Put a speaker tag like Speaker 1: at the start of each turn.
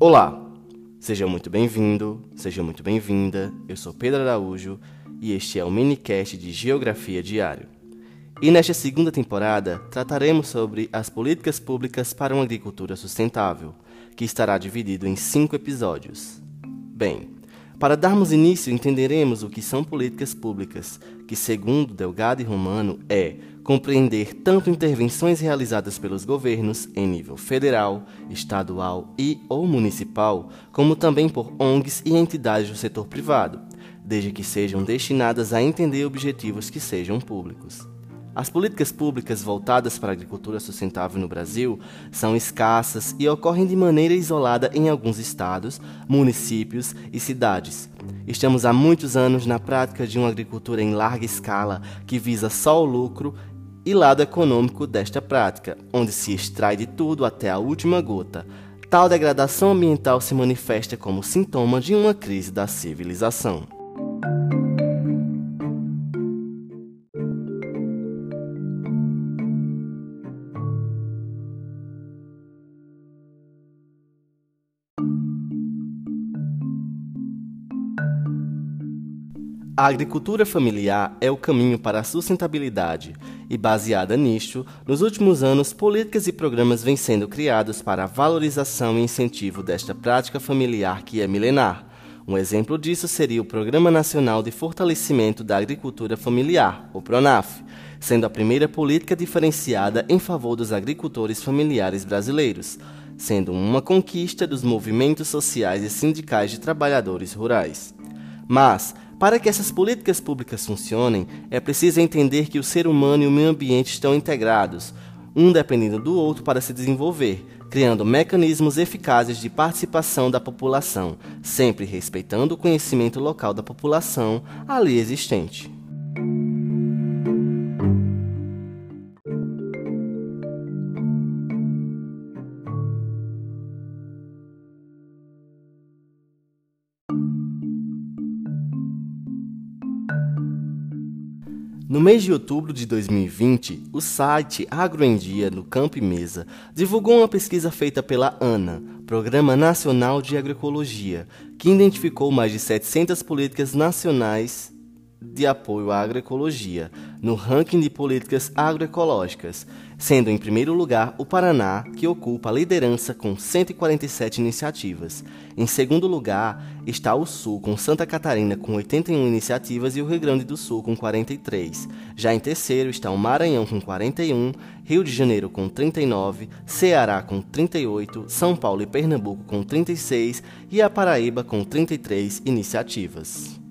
Speaker 1: Olá, seja muito bem-vindo, seja muito bem-vinda. Eu sou Pedro Araújo e este é o minicast de Geografia Diário. E nesta segunda temporada trataremos sobre as políticas públicas para uma agricultura sustentável, que estará dividido em cinco episódios. Bem, para darmos início, entenderemos o que são políticas públicas, que, segundo Delgado e Romano, é compreender tanto intervenções realizadas pelos governos em nível federal, estadual e ou municipal, como também por ONGs e entidades do setor privado, desde que sejam destinadas a entender objetivos que sejam públicos. As políticas públicas voltadas para a agricultura sustentável no Brasil são escassas e ocorrem de maneira isolada em alguns estados, municípios e cidades. Estamos há muitos anos na prática de uma agricultura em larga escala que visa só o lucro e lado econômico desta prática, onde se extrai de tudo até a última gota. Tal degradação ambiental se manifesta como sintoma de uma crise da civilização. A agricultura familiar é o caminho para a sustentabilidade e, baseada nisto, nos últimos anos, políticas e programas vêm sendo criados para a valorização e incentivo desta prática familiar que é milenar. Um exemplo disso seria o Programa Nacional de Fortalecimento da Agricultura Familiar, o PRONAF, sendo a primeira política diferenciada em favor dos agricultores familiares brasileiros, sendo uma conquista dos movimentos sociais e sindicais de trabalhadores rurais. Mas, para que essas políticas públicas funcionem, é preciso entender que o ser humano e o meio ambiente estão integrados, um dependendo do outro para se desenvolver, criando mecanismos eficazes de participação da população, sempre respeitando o conhecimento local da população ali existente. No mês de outubro de 2020, o site Agroendia no Campo e Mesa divulgou uma pesquisa feita pela ANA, Programa Nacional de Agroecologia, que identificou mais de 700 políticas nacionais de apoio à agroecologia no ranking de políticas agroecológicas, sendo em primeiro lugar o Paraná, que ocupa a liderança com 147 iniciativas. Em segundo lugar está o Sul, com Santa Catarina com 81 iniciativas e o Rio Grande do Sul com 43. Já em terceiro está o Maranhão com 41, Rio de Janeiro com 39, Ceará com 38, São Paulo e Pernambuco com 36 e a Paraíba com 33 iniciativas.